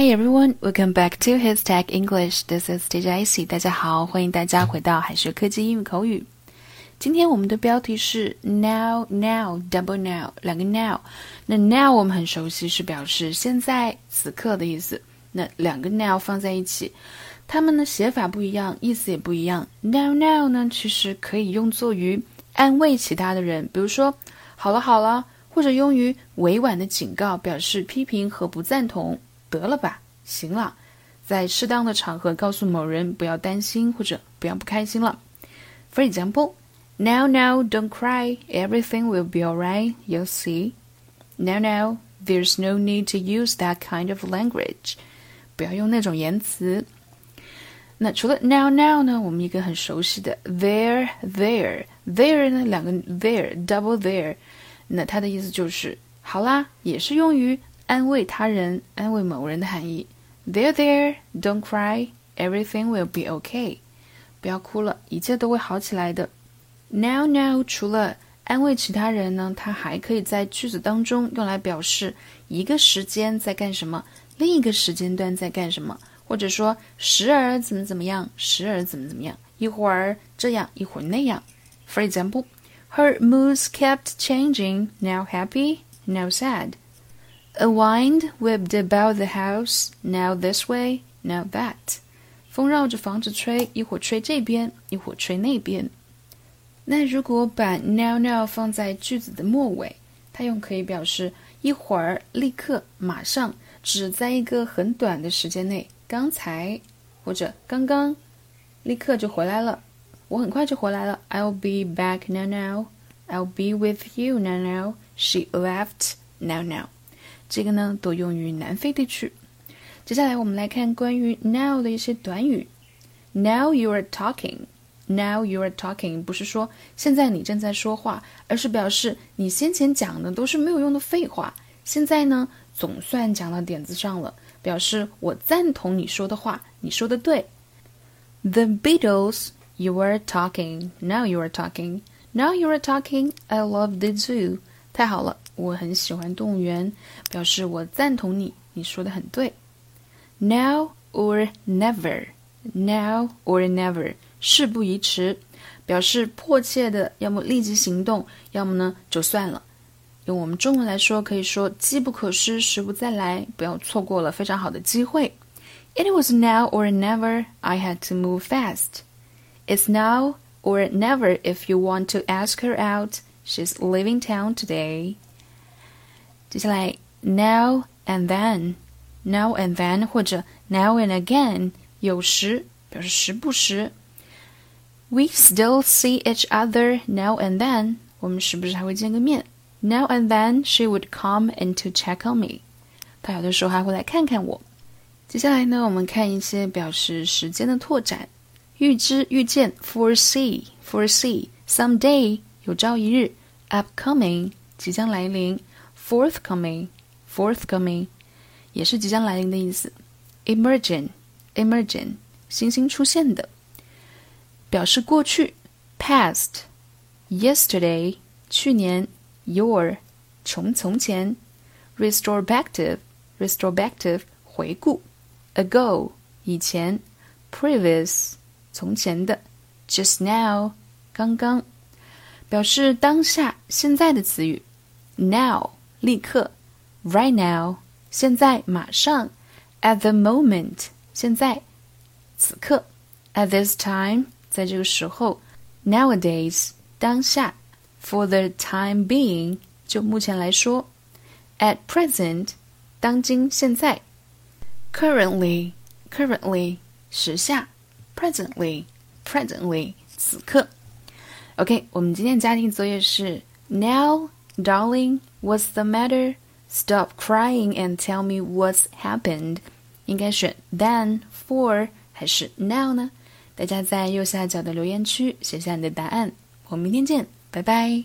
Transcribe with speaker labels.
Speaker 1: Hi everyone, welcome back to His Tech English. This is DJ Icy. 大家好，欢迎大家回到海学科技英语口语。今天我们的标题是 now now double now 两个 now。那 now 我们很熟悉，是表示现在此刻的意思。那两个 now 放在一起，它们的写法不一样，意思也不一样。now now 呢，其实可以用作于安慰其他的人，比如说好了好了，或者用于委婉的警告，表示批评和不赞同。得了吧，行了，在适当的场合告诉某人不要担心或者不要不开心了。For example, now now don't cry, everything will be alright. You'll see. Now now, there's no need to use that kind of language. 不要用那种言辞。那除了 now now 呢，我们一个很熟悉的 there there there 呢，两个 there double there，那它的意思就是好啦，也是用于安慰他人、安慰某人的含义。There, there, don't cry, everything will be okay。不要哭了，一切都会好起来的。Now, now，除了安慰其他人呢，它还可以在句子当中用来表示一个时间在干什么，另一个时间段在干什么，或者说时而怎么怎么样，时而怎么怎么样，一会儿这样，一会儿那样。For example, her moods kept changing. Now happy, now sad. A wind whipped about the house, now this way, now that. 风绕着房子吹，一会儿吹这边，一会儿吹那边。那如果把 now now 放在句子的末尾，它用可以表示一会儿、立刻、马上，只在一个很短的时间内，刚才或者刚刚，立刻就回来了。我很快就回来了。I'll be back now now. I'll be with you now now. She left now now. 这个呢，都用于南非地区。接下来我们来看关于 now 的一些短语。Now you are talking. Now you are talking 不是说现在你正在说话，而是表示你先前讲的都是没有用的废话。现在呢，总算讲到点子上了，表示我赞同你说的话，你说的对。The Beatles, you are talking. Now you are talking. Now you are talking. I love the zoo. 太好了。我很喜欢动物园，表示我赞同你，你说的很对。Now or never, now or never，事不宜迟，表示迫切的，要么立即行动，要么呢就算了。用我们中文来说，可以说机不可失，时不再来，不要错过了非常好的机会。It was now or never. I had to move fast. It's now or never if you want to ask her out. She's leaving town today. 接下来，now and then，now and then 或者 now and again，有时表示时不时。We still see each other now and then，我们时不时还会见个面。Now and then she would come in to check on me，她有的时候还会来看看我。接下来呢，我们看一些表示时间的拓展。预知、预见，foresee，foresee，someday，有朝一日，upcoming，即将来临。 Forthcoming, 也是即将来临的意思。emergent，emergent 新兴出现的，表示过去。past，yesterday 去年。yore 从从前。retrospective，retrospective now，刚刚。表示当下现在的词语，now。立刻，right now，现在马上，at the moment，现在，此刻，at this time，在这个时候，nowadays，当下，for the time being，就目前来说，at present，当今现在，currently，currently，时下，presently，presently，此刻。OK，我们今天家庭作业是 now。 Darling, what's the matter? Stop crying and tell me what's happened. 应该选 then, for 还是 now 呢？大家在右下角的留言区写下你的答案。我们明天见，拜拜。